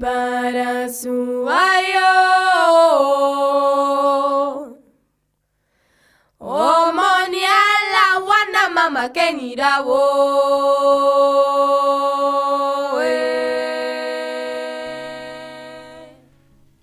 barasuayo omoniala wana mama kenirawo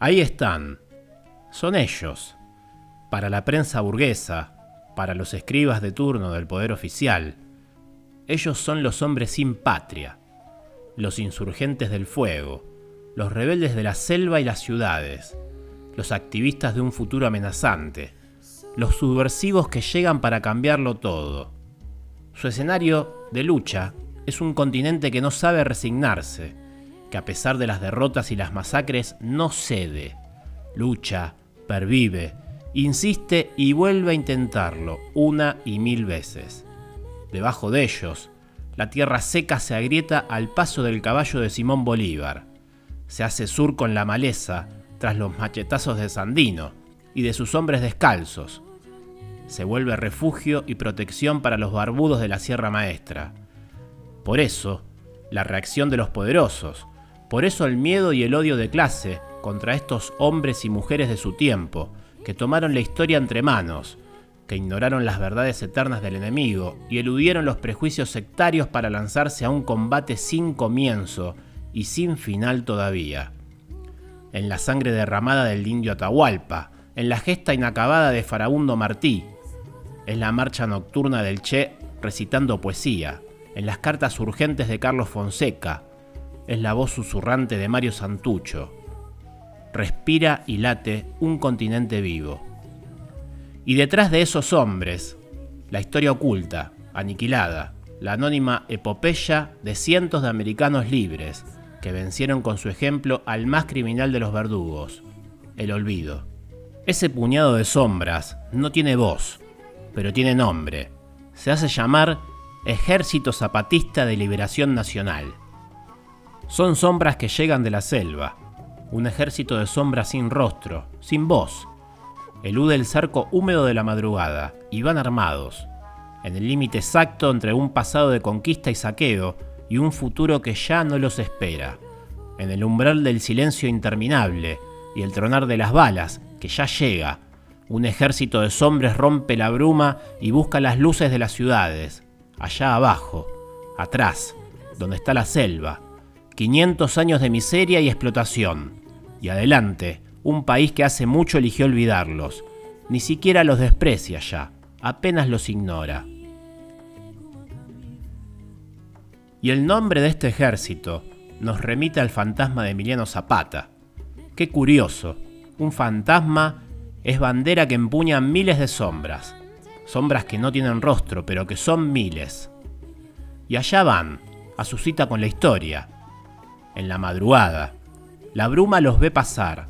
Ahí están. Son ellos. Para la prensa burguesa, para los escribas de turno del poder oficial, ellos son los hombres sin patria, los insurgentes del fuego, los rebeldes de la selva y las ciudades, los activistas de un futuro amenazante, los subversivos que llegan para cambiarlo todo. Su escenario de lucha es un continente que no sabe resignarse, que a pesar de las derrotas y las masacres no cede, lucha, pervive, insiste y vuelve a intentarlo una y mil veces. Debajo de ellos, la tierra seca se agrieta al paso del caballo de Simón Bolívar. Se hace surco en la maleza tras los machetazos de Sandino y de sus hombres descalzos. Se vuelve refugio y protección para los barbudos de la Sierra Maestra. Por eso, la reacción de los poderosos, por eso el miedo y el odio de clase contra estos hombres y mujeres de su tiempo, que tomaron la historia entre manos, que ignoraron las verdades eternas del enemigo y eludieron los prejuicios sectarios para lanzarse a un combate sin comienzo y sin final todavía. En la sangre derramada del indio Atahualpa, en la gesta inacabada de Farabundo Martí, en la marcha nocturna del Che recitando poesía, en las cartas urgentes de Carlos Fonseca, es la voz susurrante de Mario Santucho. Respira y late un continente vivo. Y detrás de esos hombres, la historia oculta, aniquilada, la anónima epopeya de cientos de americanos libres que vencieron con su ejemplo al más criminal de los verdugos, el olvido. Ese puñado de sombras no tiene voz, pero tiene nombre. Se hace llamar Ejército Zapatista de Liberación Nacional. Son sombras que llegan de la selva, un ejército de sombras sin rostro, sin voz. Elude el cerco húmedo de la madrugada y van armados, en el límite exacto entre un pasado de conquista y saqueo y un futuro que ya no los espera, en el umbral del silencio interminable y el tronar de las balas que ya llega. Un ejército de sombras rompe la bruma y busca las luces de las ciudades, allá abajo, atrás, donde está la selva, 500 años de miseria y explotación. Y adelante, un país que hace mucho eligió olvidarlos. Ni siquiera los desprecia ya, apenas los ignora. Y el nombre de este ejército nos remite al fantasma de Emiliano Zapata. Qué curioso, un fantasma es bandera que empuña miles de sombras, sombras que no tienen rostro, pero que son miles. Y allá van, a su cita con la historia, en la madrugada. La bruma los ve pasar.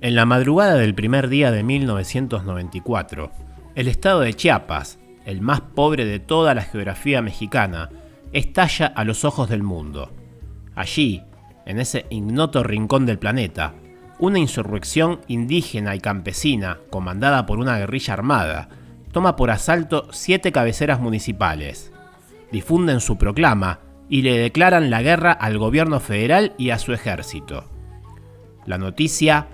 En la madrugada del primer día de 1994, el estado de Chiapas, el más pobre de toda la geografía mexicana, estalla a los ojos del mundo. Allí, en ese ignoto rincón del planeta, una insurrección indígena y campesina, comandada por una guerrilla armada, toma por asalto siete cabeceras municipales. Difunden su proclama y le declaran la guerra al gobierno federal y a su ejército. La noticia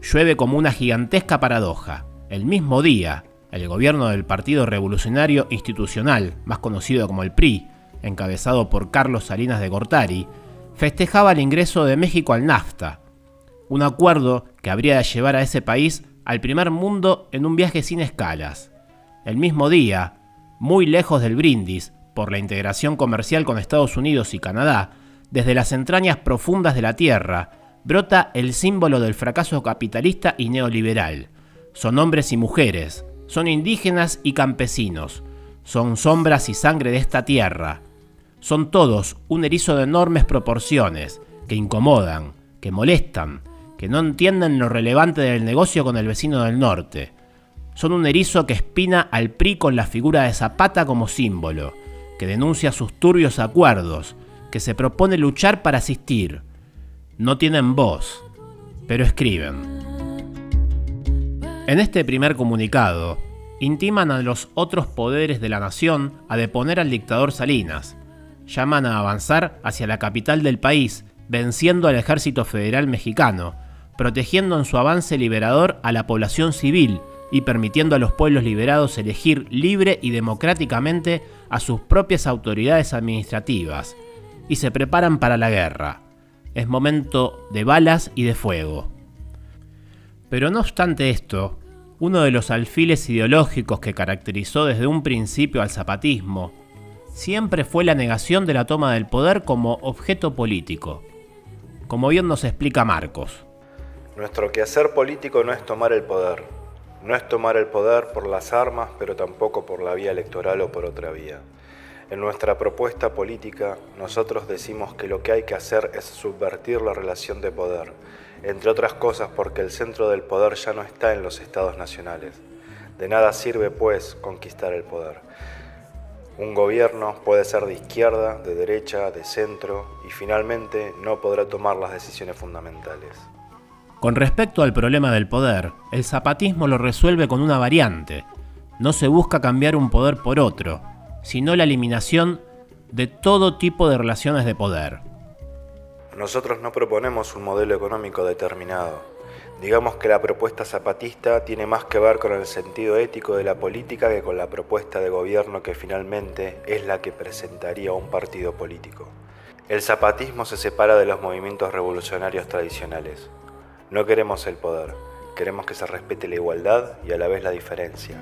llueve como una gigantesca paradoja. El mismo día, el gobierno del Partido Revolucionario Institucional, más conocido como el PRI, encabezado por Carlos Salinas de Gortari, festejaba el ingreso de México al NAFTA, un acuerdo que habría de llevar a ese país al primer mundo en un viaje sin escalas. El mismo día, muy lejos del brindis, por la integración comercial con Estados Unidos y Canadá, desde las entrañas profundas de la Tierra, brota el símbolo del fracaso capitalista y neoliberal. Son hombres y mujeres, son indígenas y campesinos, son sombras y sangre de esta tierra. Son todos un erizo de enormes proporciones, que incomodan, que molestan, que no entienden lo relevante del negocio con el vecino del norte. Son un erizo que espina al PRI con la figura de Zapata como símbolo, que denuncia sus turbios acuerdos, que se propone luchar para asistir. No tienen voz, pero escriben. En este primer comunicado, intiman a los otros poderes de la nación a deponer al dictador Salinas, llaman a avanzar hacia la capital del país, venciendo al ejército federal mexicano, protegiendo en su avance liberador a la población civil y permitiendo a los pueblos liberados elegir libre y democráticamente a sus propias autoridades administrativas, y se preparan para la guerra. Es momento de balas y de fuego. Pero no obstante esto, uno de los alfiles ideológicos que caracterizó desde un principio al zapatismo siempre fue la negación de la toma del poder como objeto político, como bien nos explica Marcos. Nuestro quehacer político no es tomar el poder, no es tomar el poder por las armas, pero tampoco por la vía electoral o por otra vía. En nuestra propuesta política, nosotros decimos que lo que hay que hacer es subvertir la relación de poder, entre otras cosas porque el centro del poder ya no está en los estados nacionales. De nada sirve, pues, conquistar el poder. Un gobierno puede ser de izquierda, de derecha, de centro y finalmente no podrá tomar las decisiones fundamentales. Con respecto al problema del poder, el zapatismo lo resuelve con una variante. No se busca cambiar un poder por otro, sino la eliminación de todo tipo de relaciones de poder. Nosotros no proponemos un modelo económico determinado. Digamos que la propuesta zapatista tiene más que ver con el sentido ético de la política que con la propuesta de gobierno que finalmente es la que presentaría un partido político. El zapatismo se separa de los movimientos revolucionarios tradicionales. No queremos el poder, queremos que se respete la igualdad y a la vez la diferencia.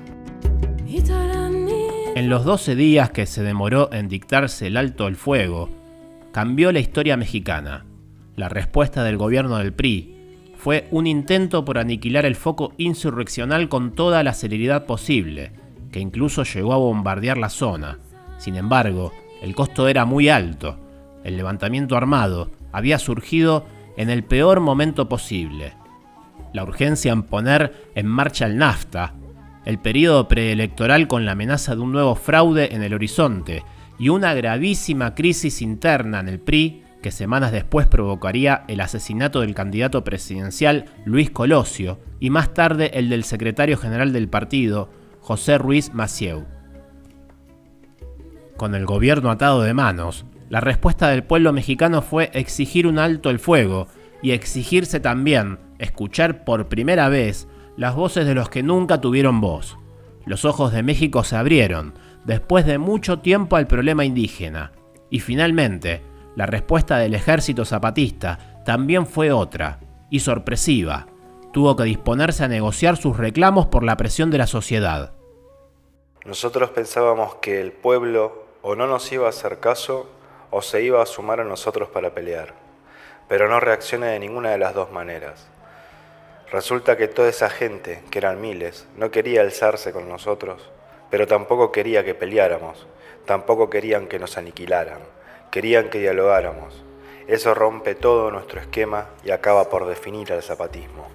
En los 12 días que se demoró en dictarse el alto al fuego, cambió la historia mexicana. La respuesta del gobierno del PRI fue un intento por aniquilar el foco insurreccional con toda la celeridad posible, que incluso llegó a bombardear la zona. Sin embargo, el costo era muy alto. El levantamiento armado había surgido en el peor momento posible. La urgencia en poner en marcha el NAFTA, el periodo preelectoral con la amenaza de un nuevo fraude en el horizonte y una gravísima crisis interna en el PRI que semanas después provocaría el asesinato del candidato presidencial Luis Colosio y más tarde el del secretario general del partido, José Ruiz Macieu. Con el gobierno atado de manos, la respuesta del pueblo mexicano fue exigir un alto el fuego y exigirse también escuchar por primera vez las voces de los que nunca tuvieron voz. Los ojos de México se abrieron después de mucho tiempo al problema indígena. Y finalmente, la respuesta del ejército zapatista también fue otra, y sorpresiva. Tuvo que disponerse a negociar sus reclamos por la presión de la sociedad. Nosotros pensábamos que el pueblo o no nos iba a hacer caso o se iba a sumar a nosotros para pelear, pero no reacciona de ninguna de las dos maneras. Resulta que toda esa gente, que eran miles, no quería alzarse con nosotros, pero tampoco quería que peleáramos, tampoco querían que nos aniquilaran, querían que dialogáramos. Eso rompe todo nuestro esquema y acaba por definir al zapatismo.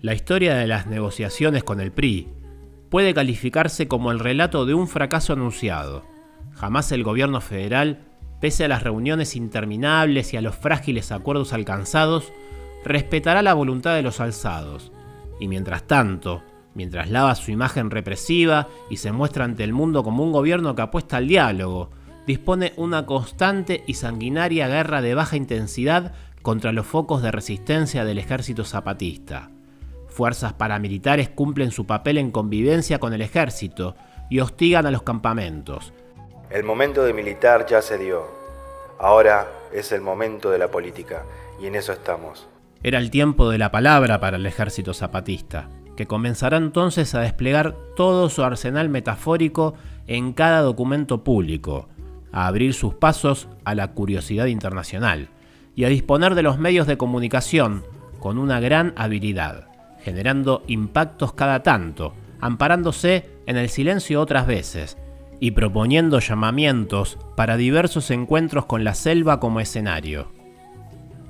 La historia de las negociaciones con el PRI puede calificarse como el relato de un fracaso anunciado. Jamás el gobierno federal, pese a las reuniones interminables y a los frágiles acuerdos alcanzados, respetará la voluntad de los alzados. Y mientras tanto, mientras lava su imagen represiva y se muestra ante el mundo como un gobierno que apuesta al diálogo, dispone una constante y sanguinaria guerra de baja intensidad contra los focos de resistencia del ejército zapatista. Fuerzas paramilitares cumplen su papel en convivencia con el ejército y hostigan a los campamentos, el momento de militar ya se dio. Ahora es el momento de la política y en eso estamos. Era el tiempo de la palabra para el ejército zapatista, que comenzará entonces a desplegar todo su arsenal metafórico en cada documento público, a abrir sus pasos a la curiosidad internacional y a disponer de los medios de comunicación con una gran habilidad, generando impactos cada tanto, amparándose en el silencio otras veces, y proponiendo llamamientos para diversos encuentros con la selva como escenario.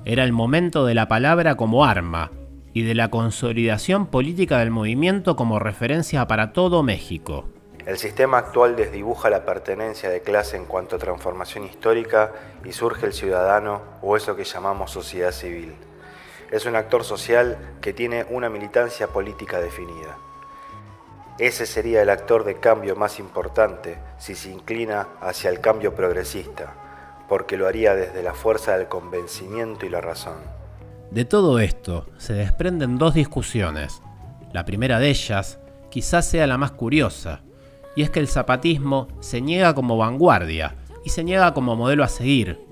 Era el momento de la palabra como arma y de la consolidación política del movimiento como referencia para todo México. El sistema actual desdibuja la pertenencia de clase en cuanto a transformación histórica y surge el ciudadano o eso que llamamos sociedad civil. Es un actor social que tiene una militancia política definida. Ese sería el actor de cambio más importante si se inclina hacia el cambio progresista, porque lo haría desde la fuerza del convencimiento y la razón. De todo esto se desprenden dos discusiones. La primera de ellas quizás sea la más curiosa, y es que el zapatismo se niega como vanguardia y se niega como modelo a seguir,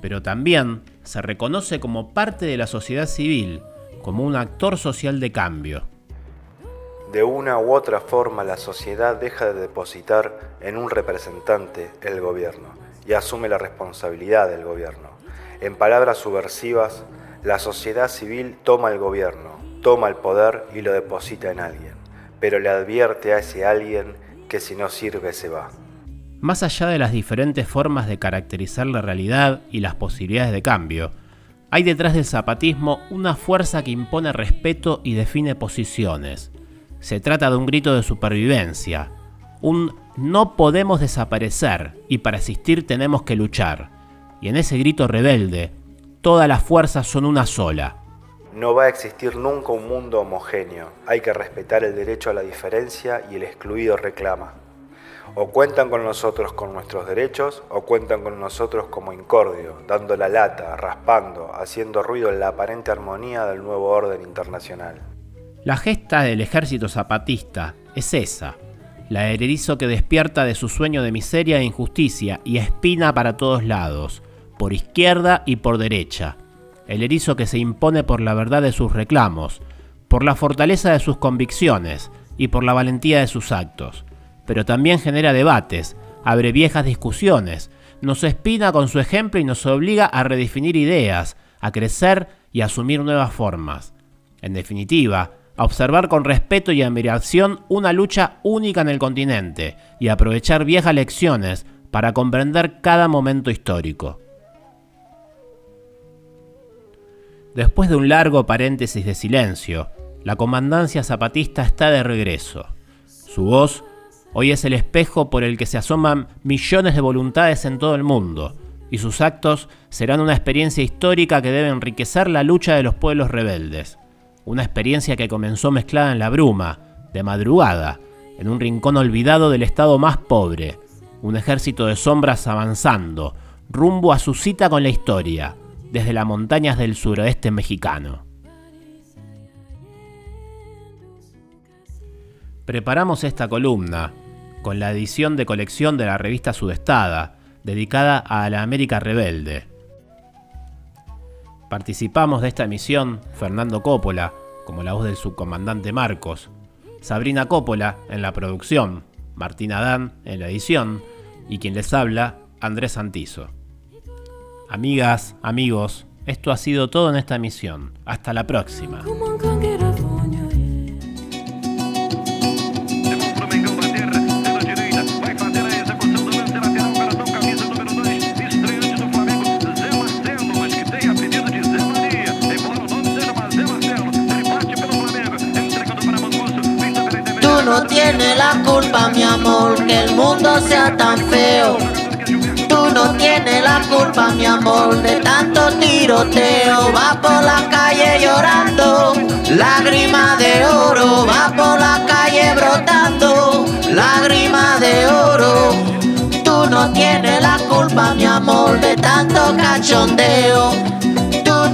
pero también se reconoce como parte de la sociedad civil, como un actor social de cambio. De una u otra forma la sociedad deja de depositar en un representante el gobierno y asume la responsabilidad del gobierno. En palabras subversivas, la sociedad civil toma el gobierno, toma el poder y lo deposita en alguien, pero le advierte a ese alguien que si no sirve se va. Más allá de las diferentes formas de caracterizar la realidad y las posibilidades de cambio, hay detrás del zapatismo una fuerza que impone respeto y define posiciones. Se trata de un grito de supervivencia, un no podemos desaparecer y para existir tenemos que luchar. Y en ese grito rebelde, todas las fuerzas son una sola. No va a existir nunca un mundo homogéneo. Hay que respetar el derecho a la diferencia y el excluido reclama. O cuentan con nosotros con nuestros derechos o cuentan con nosotros como incordio, dando la lata, raspando, haciendo ruido en la aparente armonía del nuevo orden internacional. La gesta del ejército zapatista es esa, la erizo que despierta de su sueño de miseria e injusticia y espina para todos lados, por izquierda y por derecha. El erizo que se impone por la verdad de sus reclamos, por la fortaleza de sus convicciones y por la valentía de sus actos pero también genera debates, abre viejas discusiones, nos espina con su ejemplo y nos obliga a redefinir ideas, a crecer y a asumir nuevas formas. En definitiva, a observar con respeto y admiración una lucha única en el continente y aprovechar viejas lecciones para comprender cada momento histórico. Después de un largo paréntesis de silencio, la comandancia zapatista está de regreso. Su voz Hoy es el espejo por el que se asoman millones de voluntades en todo el mundo, y sus actos serán una experiencia histórica que debe enriquecer la lucha de los pueblos rebeldes. Una experiencia que comenzó mezclada en la bruma, de madrugada, en un rincón olvidado del estado más pobre, un ejército de sombras avanzando, rumbo a su cita con la historia, desde las montañas del suroeste mexicano. Preparamos esta columna con la edición de colección de la revista Sudestada, dedicada a la América Rebelde. Participamos de esta emisión Fernando Coppola, como la voz del subcomandante Marcos, Sabrina Coppola en la producción, Martín Adán en la edición y quien les habla, Andrés Santizo. Amigas, amigos, esto ha sido todo en esta emisión. Hasta la próxima. no tienes la culpa, mi amor, que el mundo sea tan feo. Tú no tienes la culpa, mi amor, de tanto tiroteo. Va por la calle llorando, lágrima de oro. Va por la calle brotando, lágrima de oro. Tú no tienes la culpa, mi amor, de tanto cachondeo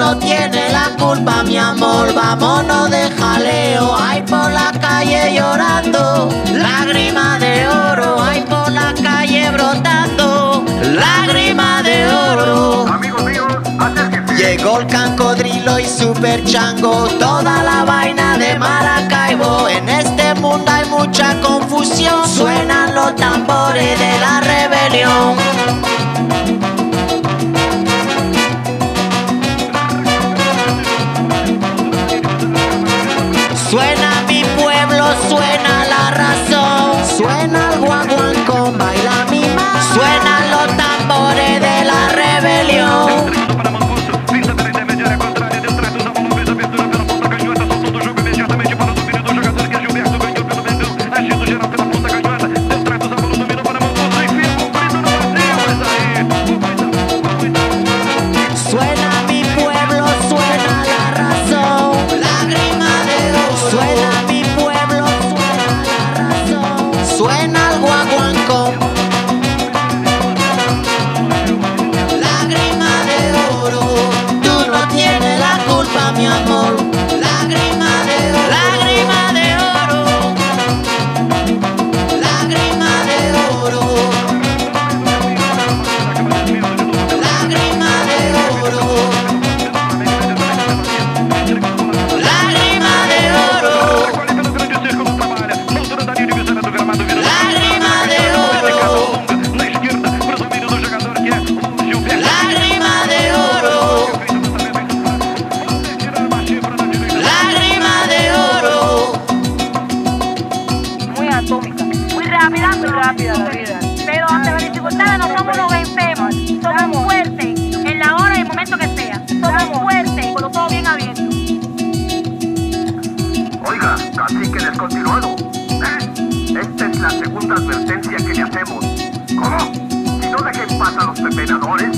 no tiene la culpa, mi amor, vámonos de jaleo. Hay por la calle llorando, lágrima de Amigos míos, Llegó el cancodrilo y super chango, toda la vaina de Maracaibo. En este mundo hay mucha confusión, suenan another one.